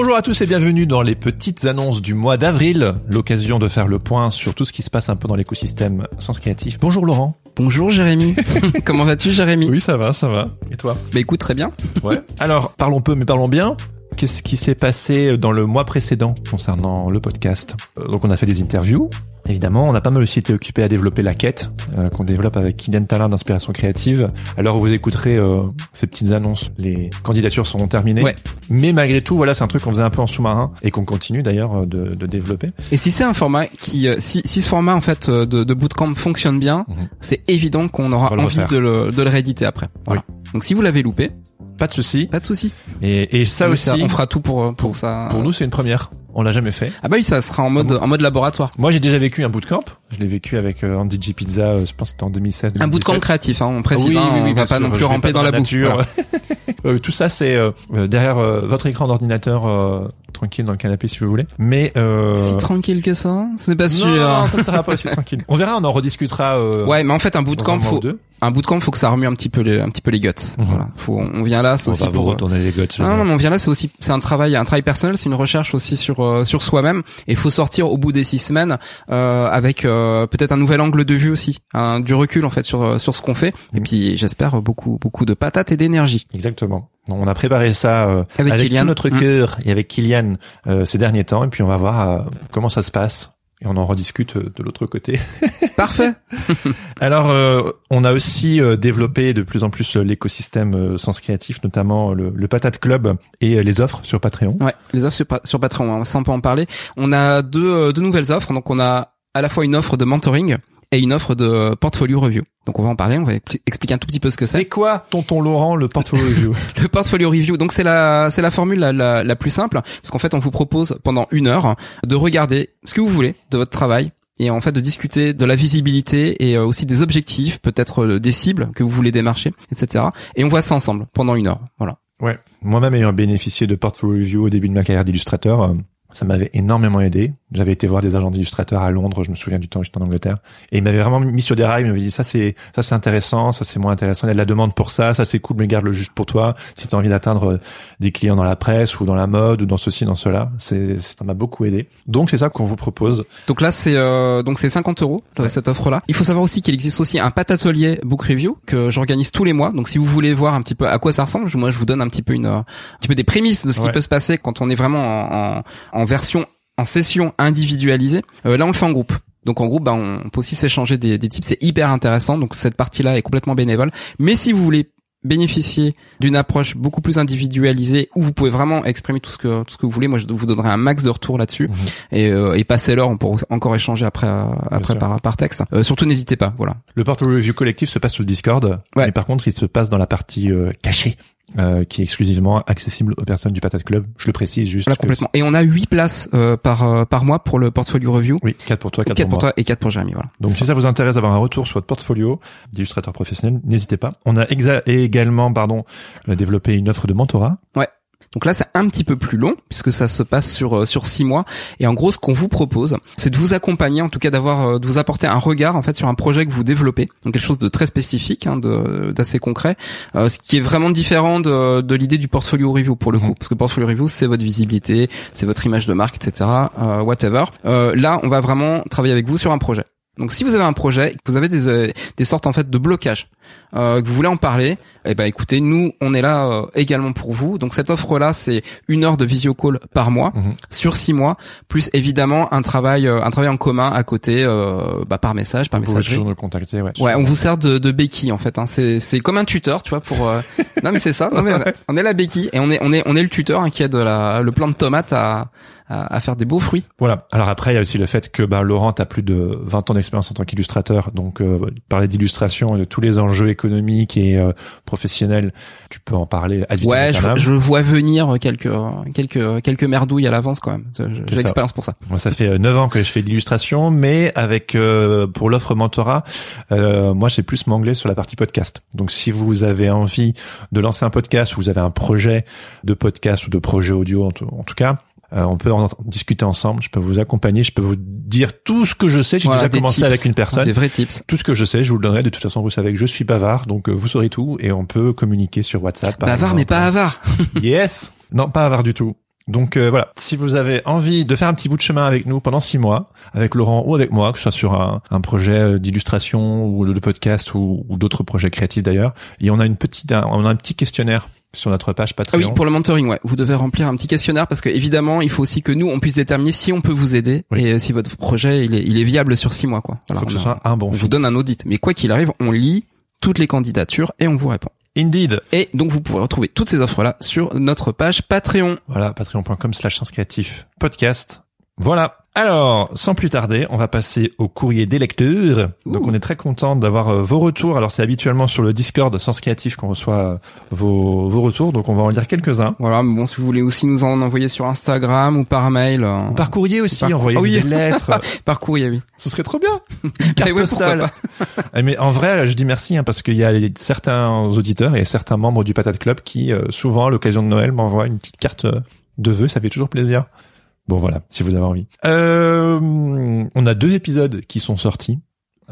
Bonjour à tous et bienvenue dans les petites annonces du mois d'avril, l'occasion de faire le point sur tout ce qui se passe un peu dans l'écosystème Sens Créatif. Bonjour Laurent. Bonjour Jérémy. Comment vas-tu Jérémy? Oui, ça va, ça va. Et toi? Bah écoute, très bien. Ouais. Alors, parlons peu mais parlons bien. Qu'est-ce qui s'est passé dans le mois précédent concernant le podcast Euh, Donc on a fait des interviews. Évidemment, on a pas mal aussi été occupé à développer la quête euh, qu'on développe avec Kylian Talin d'inspiration créative. Alors vous écouterez euh, ces petites annonces, les candidatures seront terminées. Ouais. Mais malgré tout, voilà, c'est un truc qu'on faisait un peu en sous-marin et qu'on continue d'ailleurs de, de développer. Et si c'est un format qui, si, si ce format en fait de, de bootcamp fonctionne bien, Mhm. c'est évident qu'on aura envie refaire. de le, de le rééditer après. Voilà. Donc si vous l'avez loupé, Pas de souci. pas de souci. Et, et ça Mais aussi, on fera tout pour euh, pour ça. pour nous, c'est une première. On l'a jamais fait. Ah bah oui, ça sera en mode en mode laboratoire. Moi, j'ai déjà vécu un bootcamp. Je l'ai vécu avec euh, Andy G Pizza. euh, je pense que c'était en 2016. Un bootcamp 2017. créatif, hein, on précise. oui, hein, oui, oui, on va pas non plus ramper dans la boucle. nature. Voilà. Euh, tout ça, c'est euh, derrière euh, votre écran d'ordinateur, euh, tranquille dans le canapé si vous voulez. Mais euh... Si tranquille que ça, c'est pas non, sûr. non, ça ne sera pas aussi tranquille. On verra, on en rediscutera. Euh, Ouais, mais en fait un un bootcamp, ou faut. Un bootcamp, faut que ça remue un petit peu les un petit peu les guts. Mhm. Voilà, faut on vient là, c'est aussi va pour retourner les gotches. Non, non, on vient là, c'est aussi, c'est un travail, un travail personnel, c'est une recherche aussi sur euh, sur soi-même. Et il faut sortir au bout des six semaines euh, avec euh, peut-être un nouvel angle de vue aussi, un, du recul en fait sur euh, sur ce qu'on fait. Et Mhm. puis j'espère beaucoup beaucoup de patates et d'énergie. Exactement. On a préparé ça euh, Avec tout notre Mm. cœur et avec Kylian euh, ces derniers temps. Et puis on va voir euh, comment ça se passe. Et on en rediscute euh, de l'autre côté. Parfait. Alors, euh, on a aussi euh, développé de plus en plus l'écosystème euh, Sens Créatif, notamment le, le Patate Club et les offres sur Patreon. Ouais, les offres sur, Pa- sur Patreon, hein, ça on peut en parler. On a deux euh, deux nouvelles offres. Donc on a à la fois une offre de mentoring et une offre de portfolio review. Donc on va en parler, on va expli- expliquer un tout petit peu ce que c'est. C'est quoi, tonton Laurent, le portfolio review Le portfolio review, donc c'est la c'est la formule la, la, la plus simple, parce qu'en fait on vous propose pendant une heure de regarder ce que vous voulez de votre travail et en fait de discuter de la visibilité et euh, aussi des objectifs, peut-être euh, des cibles que vous voulez démarcher, etc. Et on voit ça ensemble pendant une heure. Voilà. Ouais. Moi-même ayant bénéficié de portfolio review au début de ma carrière d'illustrateur, euh, ça m'avait énormément aidé. J'avais été voir des agents d'illustrateurs à Londres, je me souviens du temps où j'étais en Angleterre, et ils m'avaient vraiment mis sur des rails, ils m'avaient dit ça c'est ça c'est intéressant, ça c'est moins intéressant, il y a de la demande pour ça, ça c'est cool, mais garde-le juste pour toi. Si tu as envie d'atteindre euh, des clients dans la presse ou dans la mode ou dans ceci, dans cela, c'est ça m'a beaucoup aidé. Donc c'est ça qu'on vous propose. Donc là c'est euh, donc c'est 50 euros euh, Ouais. cette offre là. Il faut savoir aussi qu'il existe aussi un pat atelier book review que j'organise tous les mois. Donc si vous voulez voir un petit peu à quoi ça ressemble, moi je vous donne un petit peu une euh, un petit peu des prémices de ce qui peut se passer quand on est vraiment en, en, en version en session individualisée. Euh, là on le fait en groupe. Donc en groupe, bah, on peut aussi s'échanger des, des tips, c'est hyper intéressant. Donc cette partie-là est complètement bénévole. Mais si vous voulez bénéficier d'une approche beaucoup plus individualisée où vous pouvez vraiment exprimer tout ce que tout ce que vous voulez, moi je vous donnerai un max de retour là-dessus Mhm. et, euh, et passer l'heure, on pourra encore échanger après euh, après par, par texte. Euh, surtout n'hésitez pas, voilà. Le portfolio review collectif se passe sur le Discord, Ouais. mais par contre il se passe dans la partie euh, cachée. Euh, qui est exclusivement accessible aux personnes du Patate Club. Je le précise juste. Voilà complètement. Et on a huit places euh, par euh, par mois pour le portfolio review. Oui, 4 pour toi, 4, Quatre pour pour moi. toi et quatre pour Jérémy, voilà. Donc si ça vous intéresse d'avoir un retour sur votre portfolio d'illustrateur professionnel, n'hésitez pas. On a également pardon euh, développé une offre de mentorat. Donc là, c'est un petit peu plus long puisque ça se passe sur euh, sur six mois. Et en gros, ce qu'on vous propose, c'est de vous accompagner, en tout cas d'avoir euh, de vous apporter un regard en fait sur un projet que vous développez, donc quelque chose de très spécifique, hein, d'assez concret, euh, ce qui est vraiment différent de de l'idée du portfolio review pour le coup, parce que portfolio review, c'est votre visibilité, c'est votre image de marque, etc. whatever. Là, on va vraiment travailler avec vous sur un projet. Donc si vous avez un projet, vous avez des, des sortes en fait de blocages, euh, que vous voulez en parler, eh ben écoutez, nous on est là euh, également pour vous. Donc cette offre là, c'est une heure de visio call par mois Mhm. sur six mois, plus évidemment un travail euh, un travail en commun à côté, euh, bah, par message, par Vous pouvez messagerie. toujours nous contacter. Ouais, Ouais, on vous sert de, de béquille en fait. Hein. C'est c'est comme un tuteur, tu vois, pour. euh, non mais c'est ça. Non mais on est la béquille et on est on est on est le tuteur hein, qui aide la, le plant de tomates à, à faire des beaux fruits. Voilà. Alors après, il y a aussi le fait que bah, Laurent a plus de 20 ans d'expérience en tant qu'illustrateur, donc euh, parler d'illustration et de tous les enjeux économiques et euh, professionnels, tu peux en parler Ouais, je, je vois venir quelques quelques quelques merdouilles à l'avance quand même. J'ai l'expérience pour ça. Moi, ça fait 9 ans que je fais de l'illustration, mais avec euh, pour l'offre mentorat, euh, moi j'ai plus m'angler sur la partie podcast. Donc si vous avez envie de lancer un podcast, ou vous avez un projet de podcast ou de projet audio en tout, en tout cas, euh, on peut en discuter ensemble. Je peux vous accompagner, je peux vous dire tout ce que je sais. J'ai Voilà, déjà commencé tips, avec une personne. Des vrais tips. Tout ce que je sais, je vous le donnerai. De toute façon, vous savez que je suis bavard, donc euh, vous saurez tout et on peut communiquer sur WhatsApp. par Bavard mais pas avare. Yes. Non, pas avare du tout. Donc euh, voilà, si vous avez envie de faire un petit bout de chemin avec nous pendant six mois, avec Laurent ou avec moi, que ce soit sur un, un projet euh, d'illustration ou de podcast ou, ou d'autres projets créatifs d'ailleurs, et on a une petite, un- on a un petit questionnaire sur notre page Ah Patreon. oui, pour le mentoring, ouais. Vous devez remplir un petit questionnaire parce que évidemment, il faut aussi que nous, on puisse déterminer si on peut vous aider Oui. et si votre projet il est, il est viable sur six mois, quoi. Il Voilà, faut que ce soit un bon on fit. vous donne un audit, mais quoi qu'il arrive, on lit toutes les candidatures et on vous répond. Indeed. Et donc, vous pourrez retrouver toutes ces offres-là sur notre page Patreon. Voilà, patreon.com slash sens créatif podcast. Voilà. Alors, sans plus tarder, on va passer au courrier des lecteurs. Donc, on est très content d'avoir euh, vos retours. Alors, c'est habituellement sur le Discord Sens Créatif qu'on reçoit euh, vos, vos retours. Donc, on va en lire quelques-uns. Voilà, mais bon, si vous voulez aussi nous en envoyer sur Instagram ou par mail, euh, Par courrier aussi, Par- envoyer Ah oui. des lettres. par courrier, oui. Ce serait trop bien. Une carte ouais, postale. Eh, Mais en vrai, je dis merci hein, parce qu'il y a certains auditeurs et certains membres du Patate Club qui, souvent, à l'occasion de Noël, m'envoient une petite carte de vœux. Ça fait toujours plaisir. Bon, voilà, si vous avez envie. Euh, on a deux épisodes qui sont sortis.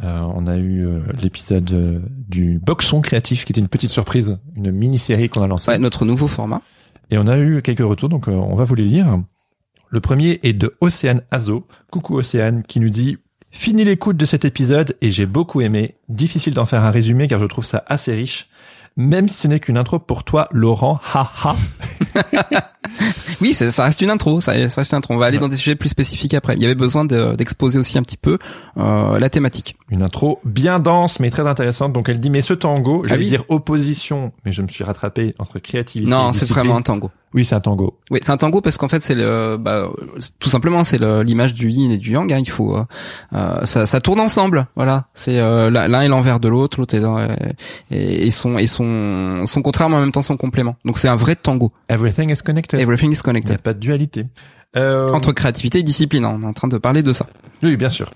Euh, on a eu euh, l'épisode euh, du Boxon créatif qui était une petite surprise, une mini-série qu'on a lancée. Ouais, notre nouveau format. Et on a eu quelques retours, donc euh, on va vous les lire. Le premier est de Océane Azo. Coucou Océane, qui nous dit Fini l'écoute de cet épisode et j'ai beaucoup aimé. Difficile d'en faire un résumé car je trouve ça assez riche. Même si ce n'est qu'une intro pour toi, Laurent, haha. Oui, ça, ça reste une intro, ça, ça reste une intro. On va aller Ouais. dans des sujets plus spécifiques après. Il y avait besoin de- d'exposer aussi un petit peu euh, la thématique. Une intro bien dense mais très intéressante. Donc elle dit mais ce tango, j'allais oui. dire opposition, mais je me suis rattrapé entre créativité Non, c'est vraiment un tango. Oui, c'est un tango. Oui, c'est un tango parce qu'en fait c'est le, bah, tout simplement c'est l'image du yin et du yang. hein. Il faut, euh, euh, ça, ça tourne ensemble. Voilà, c'est euh, l'un est l'envers de l'autre, l'autre est l'en- et, et son et son son contraire mais en même temps son complément. Donc c'est un vrai tango. Everything is connected. Everything is Il n'y a pas de dualité. Euh, Entre créativité et discipline, hein. on est en train de parler de ça. Oui, bien sûr.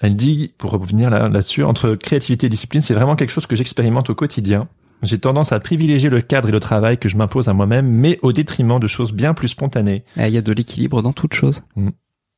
Elle dit, pour revenir là- là-dessus, entre créativité et discipline, c'est vraiment quelque chose que j'expérimente au quotidien. J'ai tendance à privilégier le cadre et le travail que je m'impose à moi-même, mais au détriment de choses bien plus spontanées, Eh, Il y a de l'équilibre dans toute chose.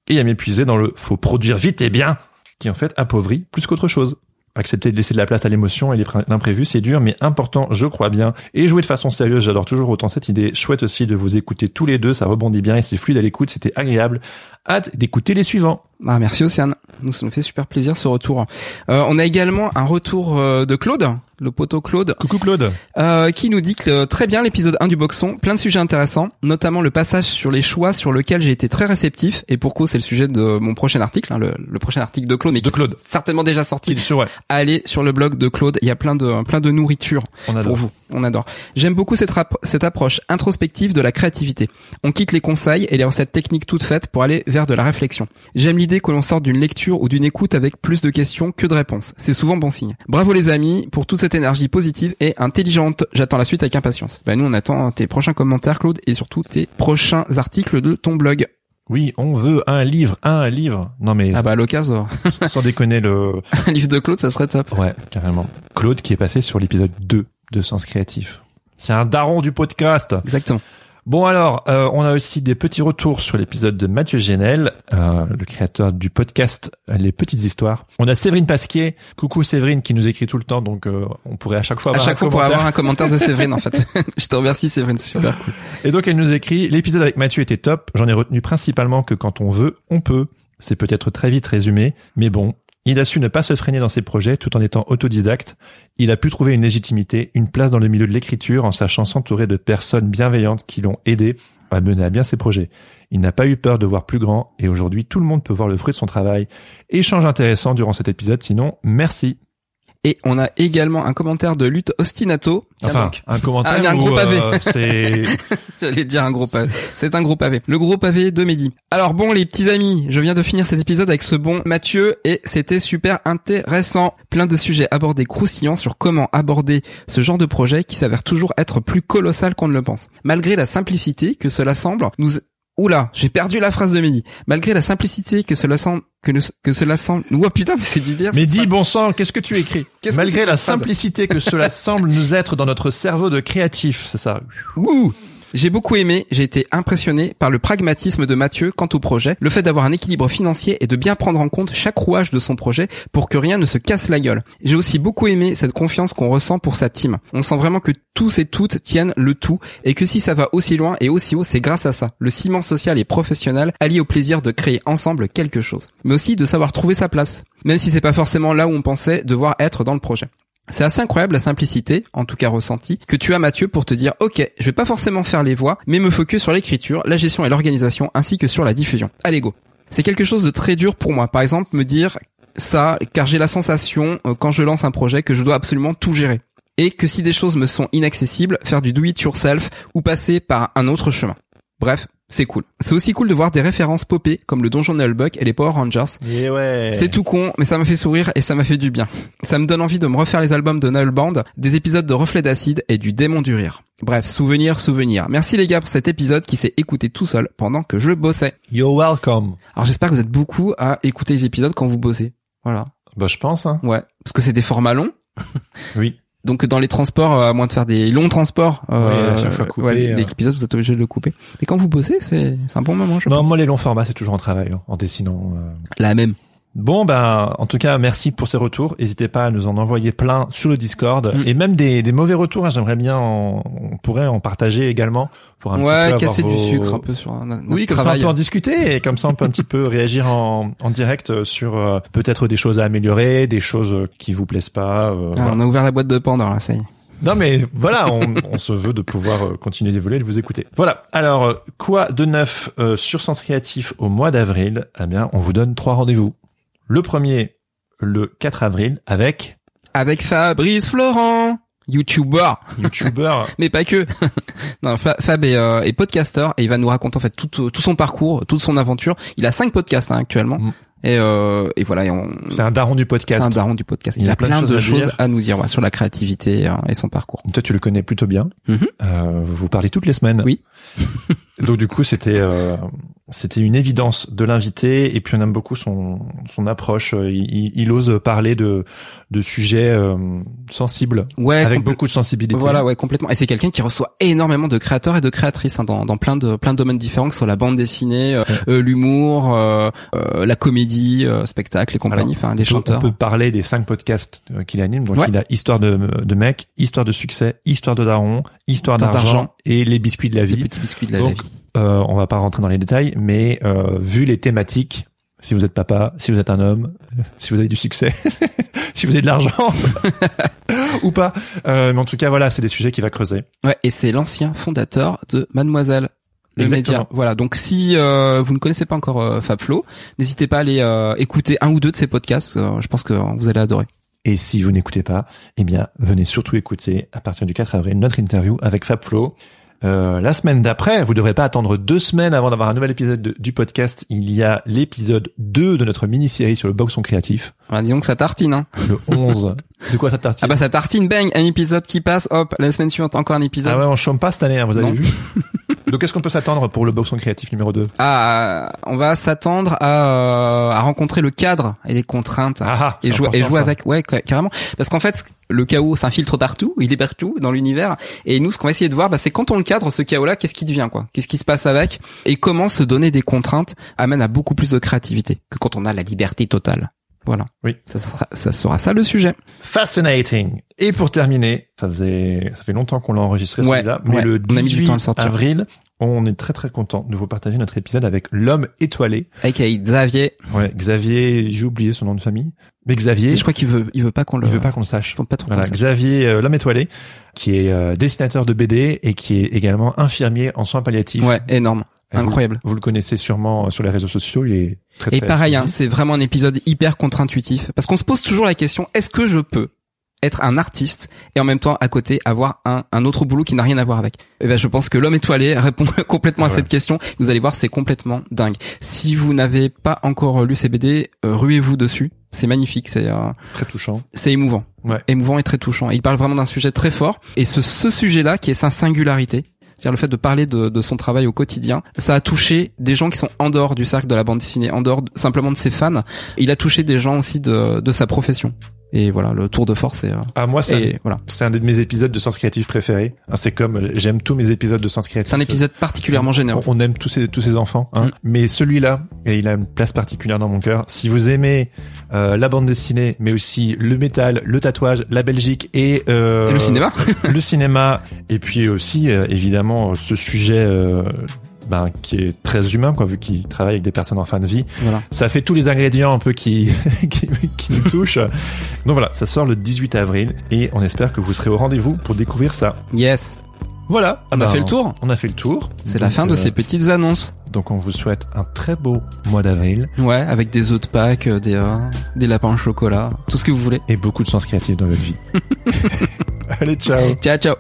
et à m'épuiser dans le faut produire vite et bien, qui en fait appauvrit plus qu'autre chose. Accepter de laisser de la place à l'émotion et l'impré- l'imprévu, c'est dur, mais important, je crois bien. Et jouer de façon sérieuse, j'adore toujours autant cette idée. Chouette aussi de vous écouter tous les deux, ça rebondit bien et c'est fluide à l'écoute, c'était agréable. Hâte d'écouter les suivants. Ah, merci Océane. Ça nous fait super plaisir ce retour. Euh, on a également un retour euh, de Claude, le poteau Claude, Coucou Claude. euh, qui nous dit que euh, très bien l'épisode 1 du Boxon, plein de sujets intéressants, notamment le passage sur les choix sur lequel j'ai été très réceptif, et pour cause c'est le sujet de mon prochain article, hein, le, le prochain article de Claude, mais De Claude. est certainement déjà sorti. Qui- ouais, Allez sur le blog de Claude, il y a plein de plein de nourriture on adore. pour vous. On adore. J'aime beaucoup cette, cette approche introspective de la créativité. On quitte les conseils et les recettes techniques toutes faites pour aller vers de la réflexion. J'aime l'idée que l'on sorte d'une lecture ou d'une écoute avec plus de questions que de réponses. C'est souvent bon signe. Bravo les amis pour toute cette énergie positive et intelligente. J'attends la suite avec impatience. Ben nous on attend tes prochains commentaires Claude et surtout tes prochains articles de ton blog. Oui, on veut un livre, un livre. Non mais Ah bah à l'occasion, sans déconner le. un livre de Claude ça serait top. Ouais, carrément. Claude qui est passé sur l'épisode 2 de Sens Créatif. C'est un daron du podcast. Exactement. Bon alors, euh, on a aussi des petits retours sur l'épisode de Mathieu Génel, euh, le créateur du podcast Les Petites Histoires. On a Séverine Pasquier. Coucou Séverine qui nous écrit tout le temps, donc euh, on pourrait à chaque fois À avoir chaque un fois pour avoir un commentaire de Séverine en fait. Je te remercie Séverine, c'est super cool. Et donc elle nous écrit l'épisode avec Mathieu était top. J'en ai retenu principalement que quand on veut, on peut. C'est peut-être très vite résumé, mais bon, il a su ne pas se freiner dans ses projets tout en étant autodidacte. Il a pu trouver une légitimité, une place dans le milieu de l'écriture en sachant s'entourer de personnes bienveillantes qui l'ont aidé à mener à bien ses projets. Il n'a pas eu peur de voir plus grand et aujourd'hui tout le monde peut voir le fruit de son travail. Échange intéressant durant cet épisode, sinon merci. Et on a également un commentaire de Lutte Ostinato. Enfin, donc. un commentaire Ah, mais un gros pavé. euh, c'est J'allais dire un gros pavé. C'est un gros pavé. Le gros pavé de Mehdi. Alors bon, les petits amis, je viens de finir cet épisode avec ce bon Mathieu et c'était super intéressant. Plein de sujets abordés croustillants sur comment aborder ce genre de projet qui s'avère toujours être plus colossal qu'on ne le pense. Malgré la simplicité que cela semble, nous... Oula, j'ai perdu la phrase de Mehdi. Malgré la simplicité que cela semble, que, nous- que cela semble, oh putain, mais c'est du lire. Mais dis bon sang, qu'est-ce que tu écris Qu'est-ce que Malgré la simplicité que cela semble nous être dans notre cerveau de créatif, c'est ça. Ouh J'ai beaucoup aimé, j'ai été impressionné par le pragmatisme de Mathieu quant au projet, le fait d'avoir un équilibre financier et de bien prendre en compte chaque rouage de son projet pour que rien ne se casse la gueule. J'ai aussi beaucoup aimé cette confiance qu'on ressent pour sa team. On sent vraiment que tous et toutes tiennent le tout et que si ça va aussi loin et aussi haut, c'est grâce à ça, le ciment social et professionnel allié au plaisir de créer ensemble quelque chose, mais aussi de savoir trouver sa place, même si c'est pas forcément là où on pensait devoir être dans le projet. C'est assez incroyable la simplicité, en tout cas ressentie, que tu as Mathieu pour te dire ok, je vais pas forcément faire les voix, mais me focus sur l'écriture, la gestion et l'organisation, ainsi que sur la diffusion. Allez go. C'est quelque chose de très dur pour moi. Par exemple, me dire ça, car j'ai la sensation, euh, quand je lance un projet, que je dois absolument tout gérer. Et que si des choses me sont inaccessibles, faire du do it yourself ou passer par un autre chemin. Bref, c'est cool. C'est aussi cool de voir des références popées comme le donjon Nullbuck et les Power Rangers. Et ouais. C'est tout con, mais ça m'a fait sourire et ça m'a fait du bien. Ça me donne envie de me refaire les albums de Nullband, des épisodes de Reflet d'acide et du Démon du rire. Bref, souvenir, souvenir. Merci les gars pour cet épisode qui s'est écouté tout seul pendant que je bossais. You're welcome. Alors j'espère que vous êtes beaucoup à écouter les épisodes quand vous bossez. Voilà. Bah, je pense, hein. Ouais. Parce que c'est des formats longs. Oui. Donc dans les transports, euh, à moins de faire des longs transports, euh, Ouais, à chaque fois couper, ouais, euh. l'épisode vous êtes obligé de le couper. Mais quand vous bossez, c'est un bon moment, je Non, pense. moi, les longs formats, c'est toujours un travail, hein, en dessinant. euh. La même. Bon, ben, en tout cas, merci pour ces retours. N'hésitez pas à nous en envoyer plein sur le Discord. Mm. Et même des, des mauvais retours, hein, j'aimerais bien, en- on pourrait en partager également pour un petit peu avoir casser du vos- sucre un peu sur un notre Oui, comme ça on peut en discuter et comme ça on peut un petit peu réagir en, en direct sur euh, peut-être des choses à améliorer, des choses qui vous plaisent pas. euh, Ah, voilà. on a ouvert la boîte de Pandore là, ça y est. Non mais voilà, on, on se veut de pouvoir euh, continuer d'évoluer et de vous écouter. Voilà. Alors quoi de neuf euh, sur Sens Créatif au mois d'avril? Eh bien, on vous donne trois rendez-vous. Le premier, le 4 avril, avec Avec Fabrice Florent, YouTuber, YouTuber. mais pas que. non, Fa- Fab est, euh, est podcasteur et il va nous raconter en fait tout, tout son parcours, toute son aventure. Il a cinq podcasts hein, actuellement. Mm. Et, euh, et voilà, et on, C'est un daron du c'est podcast. un daron du podcast. Il Il, a a plein de de choses à choses dire. à nous dire ouais, sur la créativité euh, et son parcours. Toi, tu le connais plutôt bien. Mhm. Euh, vous vous parlez toutes les semaines. Oui. Donc du coup, c'était euh, c'était une évidence de l'inviter et puis on aime beaucoup son son approche. Il, il- il ose parler de de sujets euh, sensibles Ouais, avec beaucoup de sensibilité. Voilà, ouais, complètement. Et c'est quelqu'un qui reçoit énormément de créateurs et de créatrices hein, dans, dans plein de plein de domaines différents, que ce soit la bande dessinée, euh, euh, l'humour, euh, euh, la comédie, euh, spectacle et compagnie, enfin les chanteurs. On peut parler des cinq podcasts qu'il anime. Donc Ouais. il a Histoire de, de mec, Histoire de succès, Histoire de daron, Histoire d'argent et les biscuits de la Les vie. petits biscuits de la Donc, vie. Euh, on va pas rentrer dans les détails, mais euh, vu les thématiques, si vous êtes papa, si vous êtes un homme, euh, si vous avez du succès, si vous avez de l'argent ou pas, euh, mais en tout cas voilà, c'est des sujets qu'il va creuser. Ouais, et c'est l'ancien fondateur de Mademoiselle. Le Exactement. média. Voilà. Donc si euh, vous ne connaissez pas encore euh, Fab Flo, n'hésitez pas à aller euh, écouter un ou deux de ses podcasts. je pense que vous allez adorer. Et si vous n'écoutez pas, eh bien, venez surtout écouter à partir du 4 avril notre interview avec Fab Flo. Euh, la semaine d'après, vous devrez pas attendre deux semaines avant d'avoir un nouvel épisode de- du podcast. Il y a l'épisode 2 de notre mini-série sur le boxon créatif, Voilà, disons que ça tartine. Hein. le 11. de quoi ça tartine Ah bah ça tartine, bang, un épisode qui passe, hop, la semaine suivante encore un épisode. Ah ouais, on chôme pas cette année, hein, vous avez Non. vu Donc, est-ce qu'on peut s'attendre pour le boxon créatif numéro 2 Ah, on va s'attendre à, euh, à rencontrer le cadre et les contraintes Ah, et c'est jouer, et jouer avec, ouais, ca- carrément. Parce qu'en fait, le chaos s'infiltre partout, il est partout dans l'univers. Et nous, ce qu'on va essayer de voir, bah, c'est quand on le cadre, ce chaos-là, qu'est-ce qui devient, quoi? Qu'est-ce qui se passe avec? Et comment se donner des contraintes amène à beaucoup plus de créativité que quand on a la liberté totale. Voilà. Oui. Ça sera ça, sera ça le sujet. Fascinating. Et pour terminer, ça faisait, ça fait longtemps qu'on l'a enregistré Ouais, celui-là, mais ouais, le on a mis du 18 temps à le sortir. avril, on est très très content de vous partager notre épisode avec l'homme étoilé. Avec Xavier. Ouais, Xavier, j'ai oublié son nom de famille, mais Xavier, je crois qu'il veut, il veut pas qu'on le. il veut pas qu'on le sache. pas trop Voilà, sache. Xavier, euh, l'homme étoilé, qui est euh, dessinateur de BD et qui est également infirmier en soins palliatifs. Ouais, énorme. Et vous- Incroyable. Vous, le connaissez sûrement sur les réseaux sociaux, il est très Et très pareil, hein, c'est vraiment un épisode hyper contre-intuitif parce qu'on se pose toujours la question est-ce que je peux être un artiste et en même temps à côté avoir un, un autre boulot qui n'a rien à voir avec? Et ben je pense que l'homme étoilé répond complètement à Ouais. cette question. Vous allez voir, c'est complètement dingue. Si vous n'avez pas encore lu ces BD, euh, ruez-vous dessus. C'est magnifique, c'est euh, très touchant. c'est émouvant, Ouais. émouvant et très touchant. Et il parle vraiment d'un sujet très fort et ce ce sujet-là qui est sa singularité. C'est-à-dire le fait de parler de, son travail au quotidien, ça a touché des gens qui sont en dehors du cercle de la bande dessinée, en dehors de- simplement de ses fans. Il a touché des gens aussi de sa profession. Et voilà, le tour de force et, euh, Ah moi c'est voilà. c'est un de mes épisodes de Sens Créatif préférés. Ah, C'est comme j'aime tous mes épisodes de Sens Créatif. C'est un épisode particulièrement généreux. On, on aime tous ces tous ces enfants, hein. Mm. mais celui-là, et il a une place particulière dans mon cœur. Si vous aimez euh, la bande dessinée, mais aussi le métal, le tatouage, la Belgique et, euh, Et le cinéma le cinéma, et puis aussi euh, évidemment ce sujet. Ben, qui est très humain, quoi, vu qu'il travaille avec des personnes en fin de vie. Voilà. Ça fait tous les ingrédients un peu qui, qui, qui nous touchent. Donc voilà, ça sort le 18 avril et on espère que vous serez au rendez-vous pour découvrir ça. Yes. Voilà. On a Ben, fait le tour. On a fait le tour. C'est la fin de euh, ces petites annonces. Donc on vous souhaite un très beau mois d'avril Ouais, avec des œufs de Pâques, euh, des, euh, des lapins au chocolat, tout ce que vous voulez. et beaucoup de sens créatif dans votre vie. Allez, ciao Ciao, ciao.